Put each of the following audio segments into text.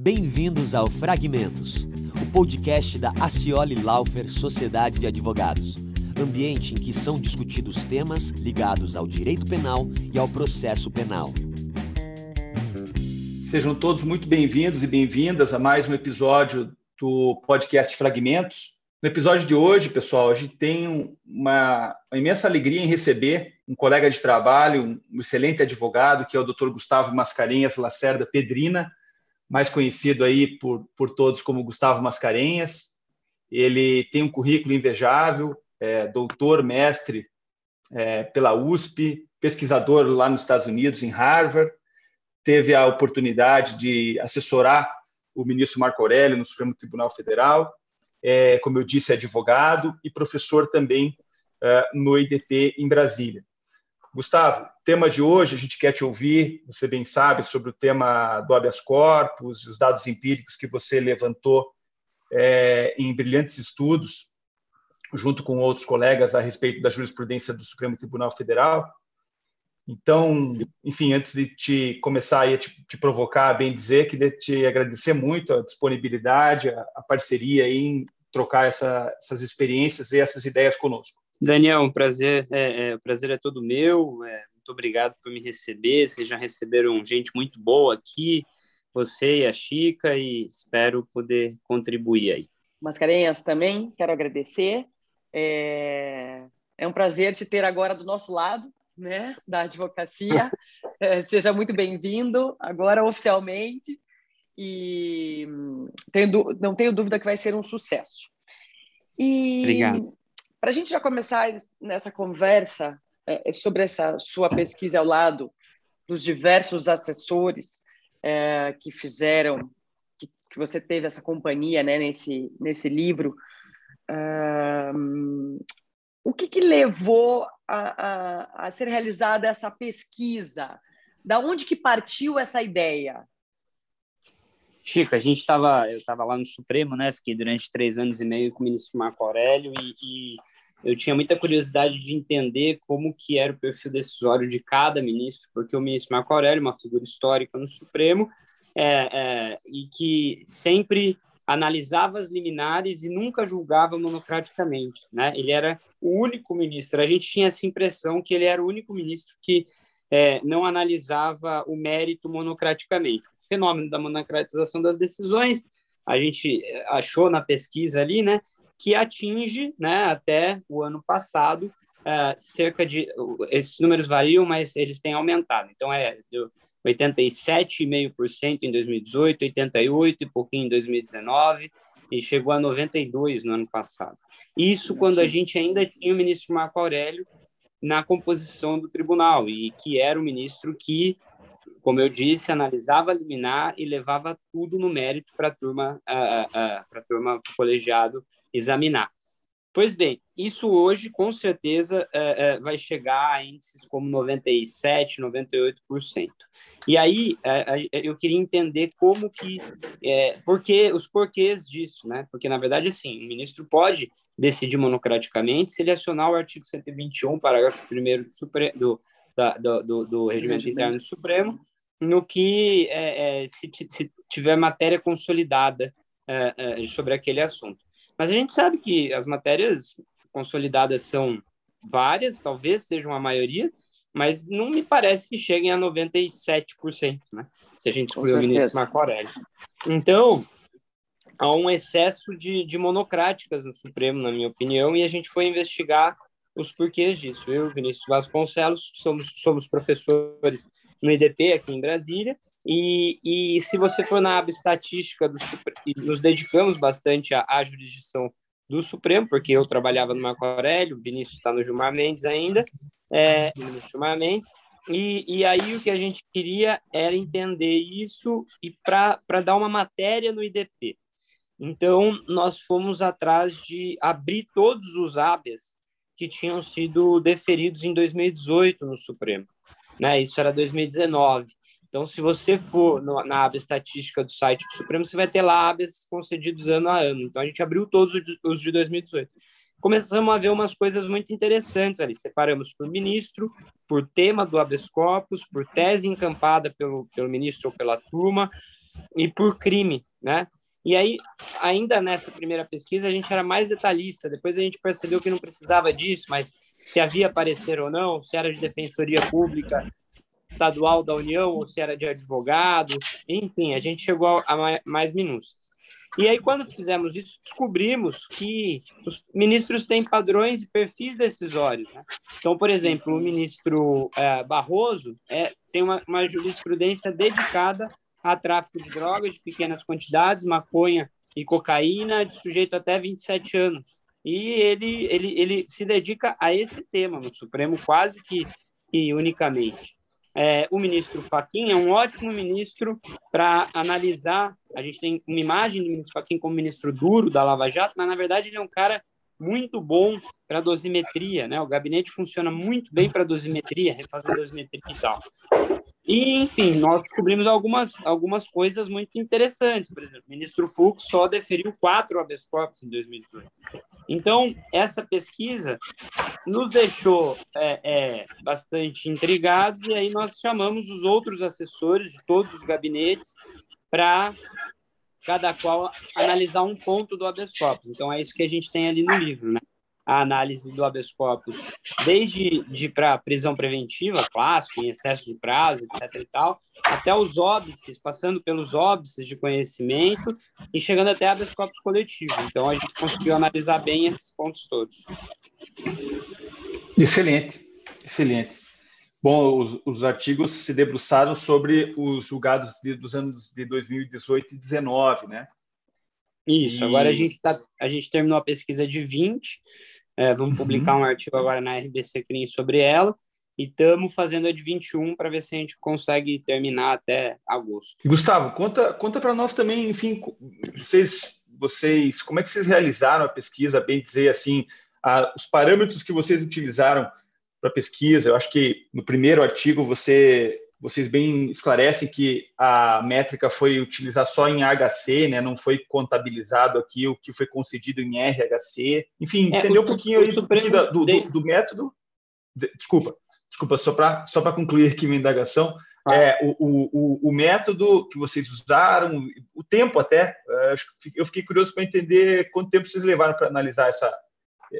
Bem-vindos ao Fragmentos, o podcast da Acioli Laufer Sociedade de Advogados, ambiente em que são discutidos temas ligados ao direito penal e ao processo penal. Sejam todos muito bem-vindos e bem-vindas a mais um episódio do podcast Fragmentos. No episódio de hoje, pessoal, a gente tem uma, imensa alegria em receber um colega de trabalho, um excelente advogado, que é o Dr. Gustavo Mascarenhas Lacerda Pedrina, mais conhecido aí por, por todos como Gustavo Mascarenhas. Ele tem um currículo invejável, é, doutor, mestre é, pela USP, pesquisador lá nos Estados Unidos, em Harvard, teve a oportunidade de assessorar o ministro Marco Aurélio no Supremo Tribunal Federal, é, como eu disse, é advogado e professor também é, no IDP em Brasília. Gustavo, tema de hoje, a gente quer te ouvir, você bem sabe, sobre o tema do habeas corpus, os dados empíricos que você levantou é, em brilhantes estudos, junto com outros colegas, a respeito da jurisprudência do Supremo Tribunal Federal. Então, enfim, antes de te começar a te, te provocar, bem dizer, queria te agradecer muito a disponibilidade, a, a parceria em trocar essa, essas experiências e essas ideias conosco. Daniel, um prazer, é, é, o prazer é todo meu. É, muito obrigado por me receber. Vocês já receberam gente muito boa aqui, você e a Chica, e espero poder contribuir aí. Mascarenhas também, quero agradecer. É, é um prazer te ter agora do nosso lado, né, da advocacia. É, seja muito bem-vindo, agora oficialmente, e tenho, não tenho dúvida que vai ser um sucesso. E Obrigado. Para a gente já começar nessa conversa é, é, sobre essa sua pesquisa ao lado dos diversos assessores é, que fizeram, que, que, você teve essa companhia né, nesse, nesse livro, o que, que levou a, a, a, ser realizada essa pesquisa? Da onde que partiu essa ideia? Chico, a gente estava, eu estava lá no Supremo, né? Fiquei durante três anos e meio com o ministro Marco Aurélio e, e, eu tinha muita curiosidade de entender como que era o perfil decisório de cada ministro, porque o ministro Marco Aurélio, uma figura histórica no Supremo, é, é, e que sempre analisava as liminares e nunca julgava monocraticamente, né? Ele era o único ministro. A gente tinha essa impressão que ele era o único ministro que é, não analisava o mérito monocraticamente. O fenômeno da monocratização das decisões, a gente achou na pesquisa ali, né, que atinge, né, até o ano passado, uh, cerca de. Esses números variam, mas eles têm aumentado. Então, é 87,5% em 2018, 88% e pouquinho em 2019, e chegou a 92% no ano passado. Isso quando a gente ainda tinha o ministro Marco Aurélio na composição do tribunal, e que era o ministro que, como eu disse, analisava liminar e levava tudo no mérito para a turma, para a turma colegiado examinar. Pois bem, isso hoje com certeza é, é, vai chegar a índices como 97, 98%. E aí é, é, eu queria entender como que, é, porque os porquês disso, né? Porque na verdade sim, o ministro pode decidir monocraticamente se ele acionar o artigo 121, parágrafo 1 do, do, da, do, do regimento interno do Supremo, no que é, se, se, tiver matéria consolidada sobre aquele assunto. Mas a gente sabe que as matérias consolidadas são várias, talvez sejam a maioria, mas não me parece que cheguem a 97%, né? Se a gente excluir o ministro Marco Aurélio. Então, há um excesso de, de monocráticas no Supremo, na minha opinião, e a gente foi investigar os porquês disso. Eu, Vinícius Vasconcelos, somos, somos professores no IDP aqui em Brasília, e, e se você for na aba estatística, do, nos dedicamos bastante à, à jurisdição do Supremo, porque eu trabalhava no Marco Aurélio, o Vinícius está no Gilmar Mendes ainda, é, no Gilmar Mendes, e, e aí o que a gente queria era entender isso e para dar uma matéria no IDP. Então, nós fomos atrás de abrir todos os habeas que tinham sido deferidos em 2018 no Supremo. Né? Isso era 2019. Então, se você for no, na aba estatística do site do Supremo, você vai ter lá habeas concedidos ano a ano. Então, a gente abriu todos os de 2018. Começamos a ver umas coisas muito interessantes ali. Separamos por ministro, por tema do habeas corpus, por tese encampada pelo, pelo ministro ou pela turma, e por crime, né? E aí, ainda nessa primeira pesquisa, a gente era mais detalhista. Depois a gente percebeu que não precisava disso, mas se havia parecer ou não, se era de defensoria pública estadual da União ou se era de advogado, enfim, a gente chegou a mais minúcias. E aí, quando fizemos isso, descobrimos que os ministros têm padrões e perfis decisórios. Né? Então, por exemplo, o ministro é, Barroso é, tem uma, uma jurisprudência dedicada a tráfico de drogas de pequenas quantidades, maconha e cocaína, de sujeito até 27 anos. E ele, ele, ele se dedica a esse tema no Supremo quase que, que unicamente. É, o ministro Faquim é um ótimo ministro para analisar. A gente tem uma imagem do ministro Faquim como ministro duro da Lava Jato, mas na verdade ele é um cara muito bom para dosimetria, né? O gabinete funciona muito bem para dosimetria, refazer dosimetria e tal. E, enfim, nós descobrimos algumas, algumas coisas muito interessantes. Por exemplo, o ministro Fux só deferiu quatro habeas corpus em 2018. Então, essa pesquisa nos deixou é, é, bastante intrigados e aí nós chamamos os outros assessores de todos os gabinetes para cada qual analisar um ponto do habeas corpus. Então, é isso que a gente tem ali no livro, né? A análise do habeas corpus, desde de para prisão preventiva, clássico, em excesso de prazo, etc. e tal, até os óbices, passando pelos óbices de conhecimento e chegando até habeas corpus coletivo. Então, a gente conseguiu analisar bem esses pontos todos. Excelente, excelente. Bom, os, os artigos se debruçaram sobre os julgados de, dos anos de 2018 e 2019, né? Isso, e... agora a gente, tá, a gente terminou a pesquisa de 20, é, vamos uhum. publicar um artigo agora na RBC Clean sobre ela. E estamos fazendo a de 21 para ver se a gente consegue terminar até agosto. Gustavo, conta, conta para nós também, enfim, vocês, vocês, como é que vocês realizaram a pesquisa, bem dizer assim, a, os parâmetros que vocês utilizaram para a pesquisa. Eu acho que no primeiro artigo você vocês bem esclarecem que a métrica foi utilizar só em HC, né? não foi contabilizado aqui o que foi concedido em RHC. Enfim, é, entendeu um pouquinho aí do, do, do, do, método? Desculpa, desculpa, só para só concluir aqui minha indagação. Ah. É, o, o, o, método que vocês usaram, o tempo até, é, eu fiquei curioso para entender quanto tempo vocês levaram para analisar essa,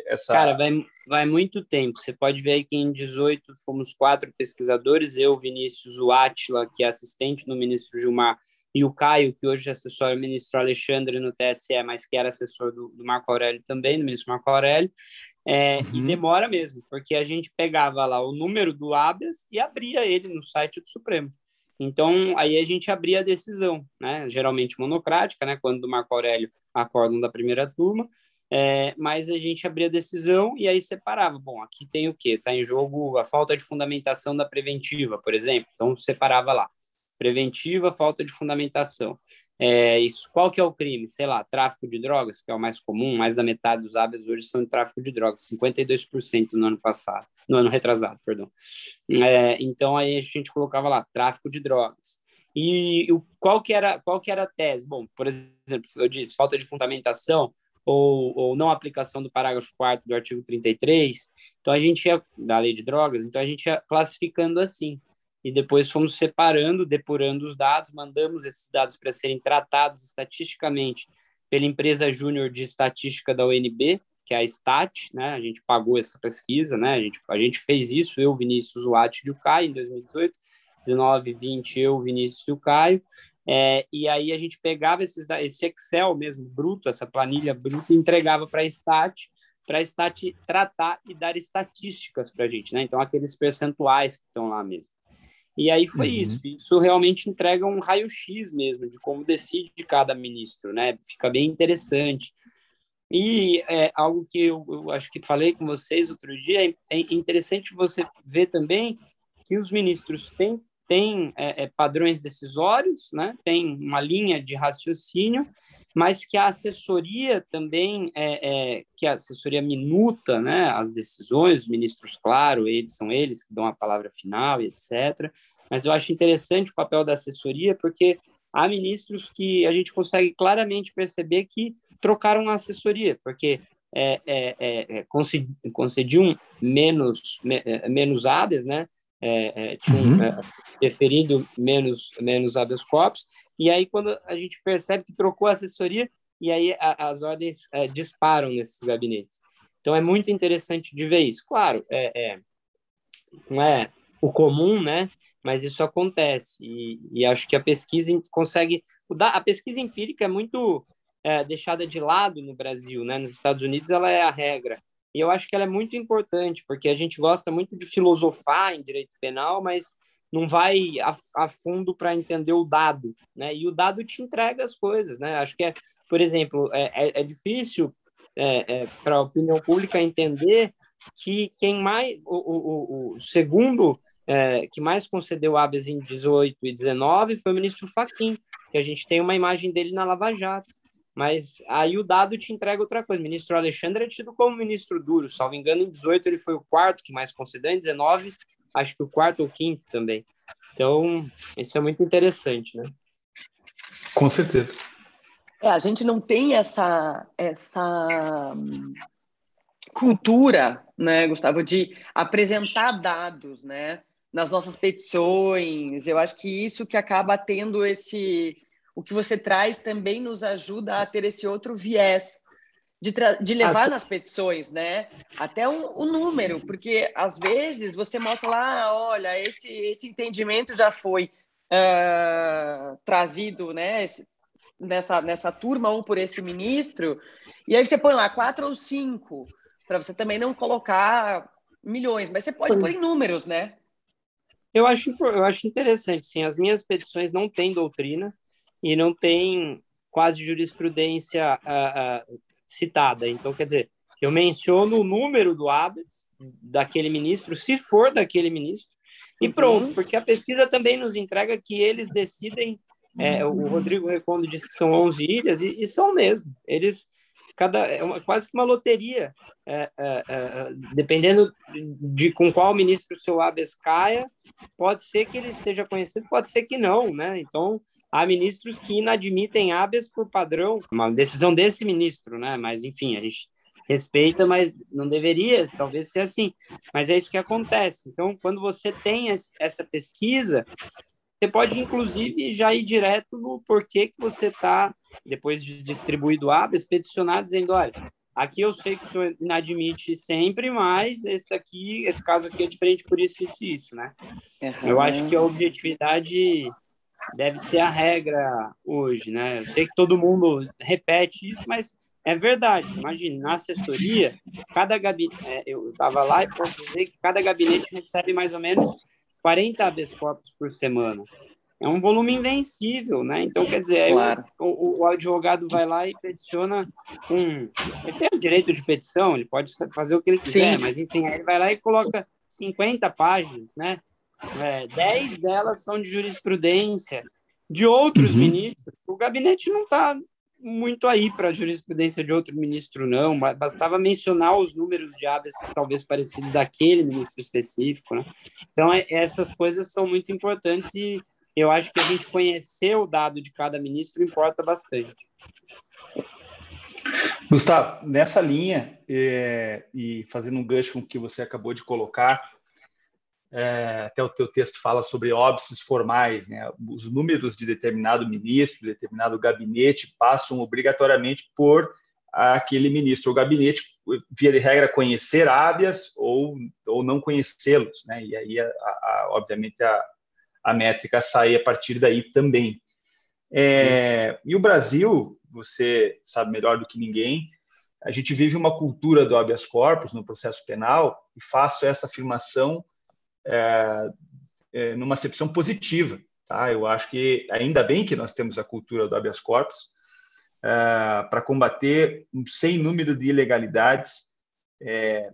essa... Cara, vai, vai muito tempo. Você pode ver que em 18 fomos quatro pesquisadores, eu, Vinícius, o Átila, que é assistente do ministro Gilmar, e o Caio, que hoje é assessor do ministro Alexandre no TSE, mas que era assessor do, do Marco Aurélio também, do ministro Marco Aurélio. É, uhum. E demora mesmo, porque a gente pegava lá o número do habeas e abria ele no site do Supremo. Então, aí a gente abria a decisão, né? geralmente monocrática, né? quando do Marco Aurélio acordam da primeira turma, é, mas a gente abria a decisão e aí separava. Bom, aqui tem o quê? Está em jogo a falta de fundamentação da preventiva, por exemplo. Então, separava lá. Preventiva, falta de fundamentação. É, isso, qual que é o crime? Sei lá, tráfico de drogas, que é o mais comum, mais da metade dos hábitos hoje são de tráfico de drogas, 52% no ano passado, no ano retrasado, perdão. É, então, aí a gente colocava lá, tráfico de drogas. E o, qual, que era, qual que era a tese? Bom, por exemplo, eu disse, falta de fundamentação, ou, ou não aplicação do parágrafo 4 do artigo 33. Então, a gente ia, da lei de drogas, então a gente ia classificando assim. E depois fomos separando, depurando os dados, mandamos esses dados para serem tratados estatisticamente pela empresa júnior de estatística da UNB, que é a STAT, né? A gente pagou essa pesquisa, né? A gente, a gente fez isso, eu, Vinícius, o e o Caio, em 2018, 19, 20, eu, Vinícius e o Caio. É, e aí a gente pegava esses, esse Excel mesmo, bruto, essa planilha bruta, e entregava para a Stat, para a Stat tratar e dar estatísticas para a gente, né? Então, aqueles percentuais que estão lá mesmo. E aí foi uhum. isso. Isso realmente entrega um raio-x mesmo de como decide cada ministro, né? Fica bem interessante. E é, algo que eu, eu acho que falei com vocês outro dia, é, é interessante você ver também que os ministros têm tem é, é, padrões decisórios, né? tem uma linha de raciocínio, mas que a assessoria também, é, é, que a assessoria minuta né, as decisões, os ministros, claro, eles são eles que dão a palavra final e etc. Mas eu acho interessante o papel da assessoria, porque há ministros que a gente consegue claramente perceber que trocaram a assessoria, porque é, é, é, concediam menos, menos habeas, né? É, é, tinham uhum. é, deferido menos, menos habeas corpus, e aí quando a gente percebe que trocou a assessoria, e aí a, as ordens é, disparam nesses gabinetes. Então é muito interessante de ver isso. Claro, é, é não é o comum, né? Mas isso acontece e, e acho que a pesquisa consegue a pesquisa empírica é muito é, deixada de lado no Brasil, né? Nos Estados Unidos ela é a regra e eu acho que ela é muito importante porque a gente gosta muito de filosofar em direito penal, mas não vai a, a fundo para entender o dado, né? E o dado te entrega as coisas, né? Acho que é, por exemplo, é, é, é difícil é, é, para a opinião pública entender que quem mais, o, o, o segundo é, que mais concedeu habeas em 18 e 19 foi o ministro Fachin, que a gente tem uma imagem dele na Lava Jato. Mas aí o dado te entrega outra coisa. O ministro Alexandre é tido como ministro duro. Salvo engano, em 18 ele foi o quarto que mais concedeu, em 19 acho que o quarto ou quinto também. Então, isso é muito interessante, né? Com certeza. É, a gente não tem essa, essa hum, cultura, né, Gustavo, de apresentar dados, né, nas nossas petições. Eu acho que isso que acaba tendo esse, o que você traz também nos ajuda a ter esse outro viés de, de levar As... nas petições, né, até o, o, número, porque às vezes você mostra lá, olha, esse esse entendimento já foi uh, trazido, né, esse, nessa, nessa turma ou por esse ministro, e aí você põe lá quatro ou cinco, para você também não colocar milhões, mas você pode pôr em números, né? Eu acho, eu acho interessante, sim. As minhas petições não têm doutrina e não tem quase jurisprudência uh, uh, citada. Então, quer dizer, eu menciono o número do habeas daquele ministro, se for daquele ministro, e uhum. pronto, porque a pesquisa também nos entrega que eles decidem é, o Rodrigo Recondo disse que são 11 ilhas, e, e são mesmo. Eles, cada, é uma, quase que uma loteria. É, é, é, dependendo de com qual ministro o seu habeas caia, pode ser que ele seja conhecido, pode ser que não, né? Então, há ministros que inadmitem habeas por padrão, uma decisão desse ministro, né? Mas, enfim, a gente respeita, mas não deveria, talvez ser assim. Mas é isso que acontece. Então, quando você tem essa pesquisa, você pode, inclusive, já ir direto no porquê que você está, depois de distribuído habeas, peticionar dizendo, olha, aqui eu sei que o senhor inadmite sempre, mas esse daqui, esse caso aqui é diferente por isso, isso e isso, né? Uhum. Eu acho que a objetividade deve ser a regra hoje, né? Eu sei que todo mundo repete isso, mas é verdade. Imagine, na assessoria, cada gabinete, é, eu estava lá e posso dizer que cada gabinete recebe mais ou menos 40 habeas corpus por semana. É um volume invencível, né? Então, quer dizer, claro. o, o, advogado vai lá e peticiona um. Ele tem o direito de petição, ele pode fazer o que ele quiser, Sim. mas enfim, ele vai lá e coloca 50 páginas, né? É, 10 delas são de jurisprudência de outros uhum. ministros. O gabinete não está muito aí para a jurisprudência de outro ministro, não. Bastava mencionar os números de habeas talvez parecidos daquele ministro específico, né? Então, é, essas coisas são muito importantes e eu acho que a gente conhecer o dado de cada ministro importa bastante. Gustavo, nessa linha, é, e fazendo um gancho com o que você acabou de colocar, é, até o teu texto fala sobre óbices formais, né? Os números de determinado ministro, determinado gabinete passam obrigatoriamente por aquele ministro. O gabinete, via de regra, conhecer hábias ou, ou não conhecê-los, né? E aí, a, a, obviamente, a, a métrica sai a partir daí também. É, e o Brasil, você sabe melhor do que ninguém, a gente vive uma cultura do habeas corpus no processo penal e faço essa afirmação é, é, numa acepção positiva. Tá? Eu acho que ainda bem que nós temos a cultura do habeas corpus é, para combater um sem número de ilegalidades. É,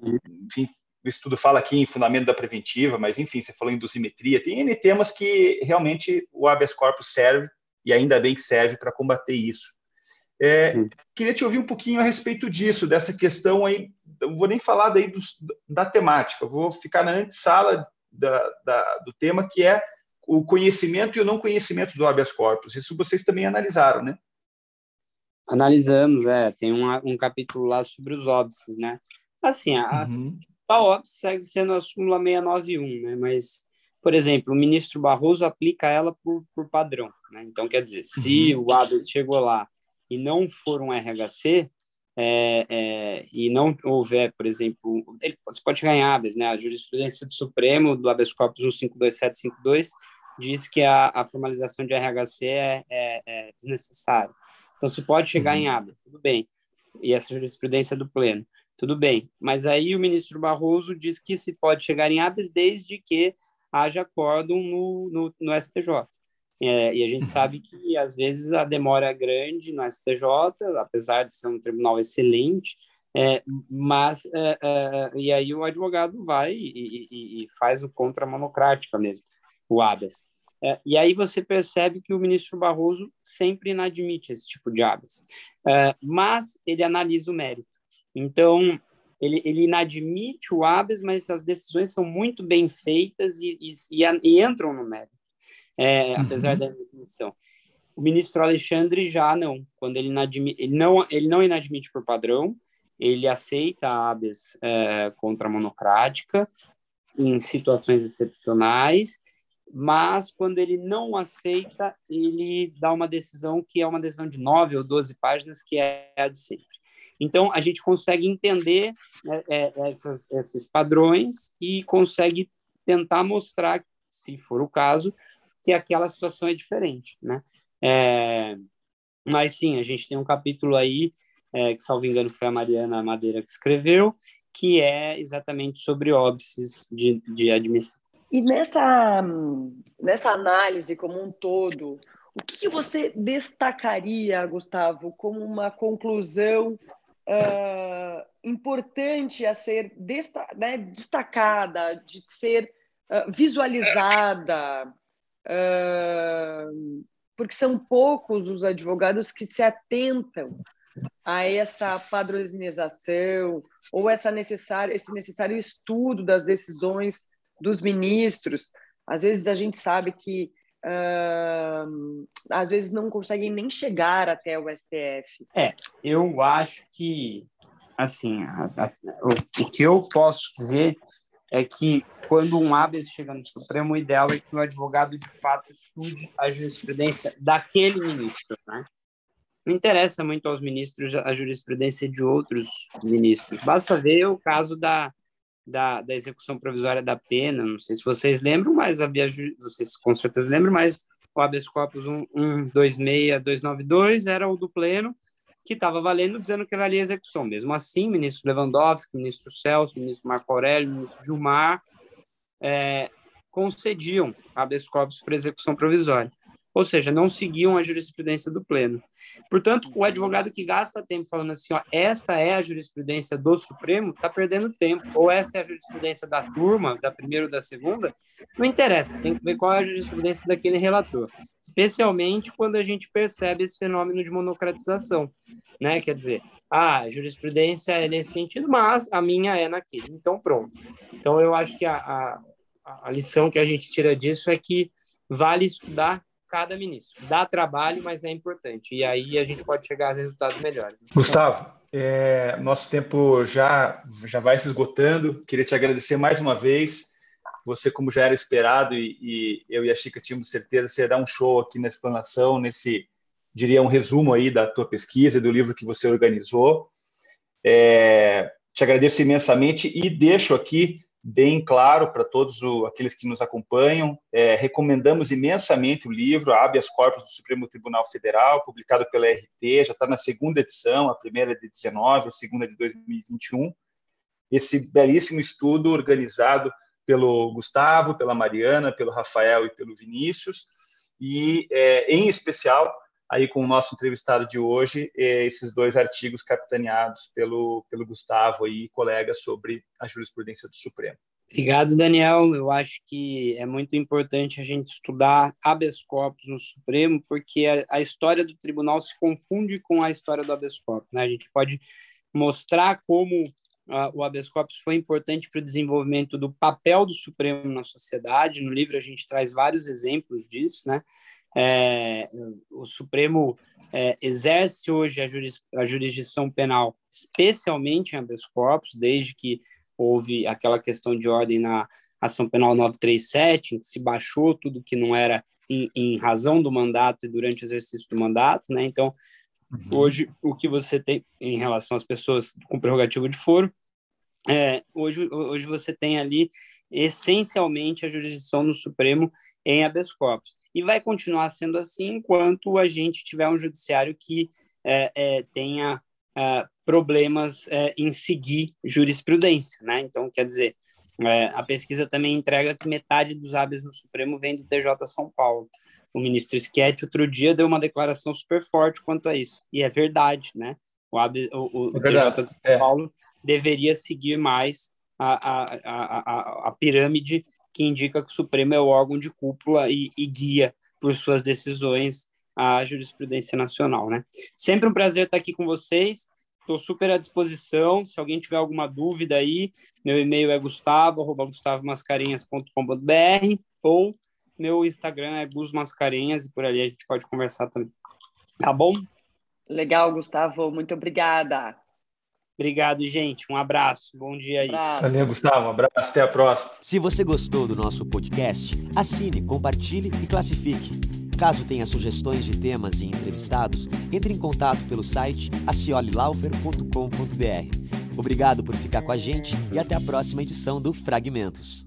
enfim, o estudo fala aqui em fundamento da preventiva, mas enfim, você falou em dosimetria, tem N temas que realmente o habeas corpus serve, e ainda bem que serve para combater isso. É, queria te ouvir um pouquinho a respeito disso, dessa questão aí, não vou nem falar daí dos, da temática, vou ficar na antessala da, da, do tema, que é o conhecimento e o não conhecimento do habeas corpus. Isso vocês também analisaram, né? Analisamos, é. Tem um, um capítulo lá sobre os óbices, né? Assim, a, uhum. a óbice segue sendo a súmula 691, né? Mas por exemplo, o ministro Barroso aplica ela por, por padrão. Né? Então, quer dizer, se uhum. o habeas chegou lá e não for um RHC, é, é, e não houver, por exemplo, ele, você pode ganhar habeas, né? A jurisprudência do Supremo, do habeas corpus 152752, diz que a, a formalização de RHC é, é, é desnecessária. Então, se pode chegar uhum. em habeas, tudo bem. E essa jurisprudência do pleno, tudo bem. Mas aí o ministro Barroso diz que se pode chegar em habeas desde que haja acórdão no, no, no STJ. É, e a gente sabe que, às vezes, a demora é grande no STJ, apesar de ser um tribunal excelente, é, mas, é, é, e aí o advogado vai e, e, e faz o contra monocrática mesmo, o habeas. É, e aí você percebe que o ministro Barroso sempre inadmite esse tipo de habeas, é, mas ele analisa o mérito. Então, ele, ele inadmite o habeas, mas as decisões são muito bem feitas e, e, e entram no mérito, é, uhum. apesar da definição. O ministro Alexandre já não, quando ele, inadmite, ele não, ele não inadmite por padrão, ele aceita a habeas é, contra a monocrática em situações excepcionais, mas quando ele não aceita, ele dá uma decisão que é uma decisão de nove ou doze páginas, que é a de sempre. Então, a gente consegue entender né, é, essas, esses padrões e consegue tentar mostrar, se for o caso, que aquela situação é diferente, né? É, mas sim, a gente tem um capítulo aí, é, que, salvo engano, foi a Mariana Madeira que escreveu, que é exatamente sobre óbices de, de admissão. E nessa, nessa análise como um todo, o que você destacaria, Gustavo, como uma conclusão uh, importante a ser desta, né, destacada, de ser uh, visualizada, porque são poucos os advogados que se atentam a essa padronização ou essa necessária, esse necessário estudo das decisões dos ministros. Às vezes a gente sabe que uh, às vezes não conseguem nem chegar até o STF. É, eu acho que, assim, a, a, o, o que eu posso dizer é que quando um habeas chega no Supremo, o ideal é que o advogado de fato estude a jurisprudência daquele ministro, né? Não interessa muito aos ministros a jurisprudência de outros ministros. Basta ver o caso da da, da execução provisória da pena, não sei se vocês lembram, mas havia, vocês com certeza lembram, mas o habeas corpus 126292 era o do pleno, que estava valendo, dizendo que valia execução. Mesmo assim, ministro Lewandowski, ministro Celso, ministro Marco Aurélio, ministro Gilmar, é, concediam habeas corpus para execução provisória ou seja, não seguiam a jurisprudência do pleno. Portanto, o advogado que gasta tempo falando assim, ó, esta é a jurisprudência do Supremo, está perdendo tempo, ou esta é a jurisprudência da turma, da primeira ou da segunda, não interessa, tem que ver qual é a jurisprudência daquele relator, especialmente quando a gente percebe esse fenômeno de monocratização, né? Quer dizer, ah, a jurisprudência é nesse sentido, mas a minha é naquele, então pronto. Então eu acho que a, a, a lição que a gente tira disso é que vale estudar cada ministro. Dá trabalho, mas é importante. E aí a gente pode chegar a resultados melhores. Gustavo, é, nosso tempo já, já vai se esgotando. Queria te agradecer mais uma vez. Você, como já era esperado, e, e eu e a Chica tínhamos certeza, você ia dar um show aqui na explanação, nesse, diria, um resumo aí da tua pesquisa, do livro que você organizou. É, te agradeço imensamente e deixo aqui bem claro para todos o, aqueles que nos acompanham. É, recomendamos imensamente o livro Habeas Corpus do Supremo Tribunal Federal, publicado pela RT, já está na segunda edição, a primeira é de 19, a segunda é de 2021. Esse belíssimo estudo organizado pelo Gustavo, pela Mariana, pelo Rafael e pelo Vinícius, e é, em especial aí com o nosso entrevistado de hoje, é, esses dois artigos capitaneados pelo, pelo Gustavo e colega sobre a jurisprudência do Supremo. Obrigado, Daniel. Eu acho que é muito importante a gente estudar habeas corpus no Supremo, porque a, história do tribunal se confunde com a história do habeas corpus. Né? A gente pode mostrar como uh, o habeas corpus foi importante para o desenvolvimento do papel do Supremo na sociedade. No livro a gente traz vários exemplos disso, né? É, o Supremo é, exerce hoje a, juris, a, jurisdição penal, especialmente em habeas corpus, desde que houve aquela questão de ordem na ação penal 937, em que se baixou tudo que não era em, em razão do mandato e durante o exercício do mandato, né? Então, uhum. hoje, o que você tem em relação às pessoas com prerrogativa de foro, é, hoje, hoje você tem ali essencialmente a jurisdição no Supremo em habeas corpus. E vai continuar sendo assim enquanto a gente tiver um judiciário que é, é, tenha é, problemas é, em seguir jurisprudência, né? Então, quer dizer, é, a pesquisa também entrega que metade dos hábitos no Supremo vem do TJ São Paulo. O ministro Schietti, outro dia, deu uma declaração super forte quanto a isso. E é verdade, né? O, o, o, é TJ de São. Paulo deveria seguir mais a, a, a, a, pirâmide que indica que o Supremo é o órgão de cúpula e, e guia por suas decisões a jurisprudência nacional, né? Sempre um prazer estar aqui com vocês. Estou super à disposição. Se alguém tiver alguma dúvida aí, meu e-mail é gustavo.gustavomascarenhas.com.br ou meu Instagram é Gus Mascarenhas e por ali a gente pode conversar também. Tá bom? Legal, Gustavo. Muito obrigada. Obrigado, gente. Um abraço. Bom dia aí. Valeu, Gustavo. Um abraço. Até a próxima. Se você gostou do nosso podcast, assine, compartilhe e classifique. Caso tenha sugestões de temas e entrevistados, entre em contato pelo site aciolilaufer.com.br. Obrigado por ficar com a gente e até a próxima edição do Fragmentos.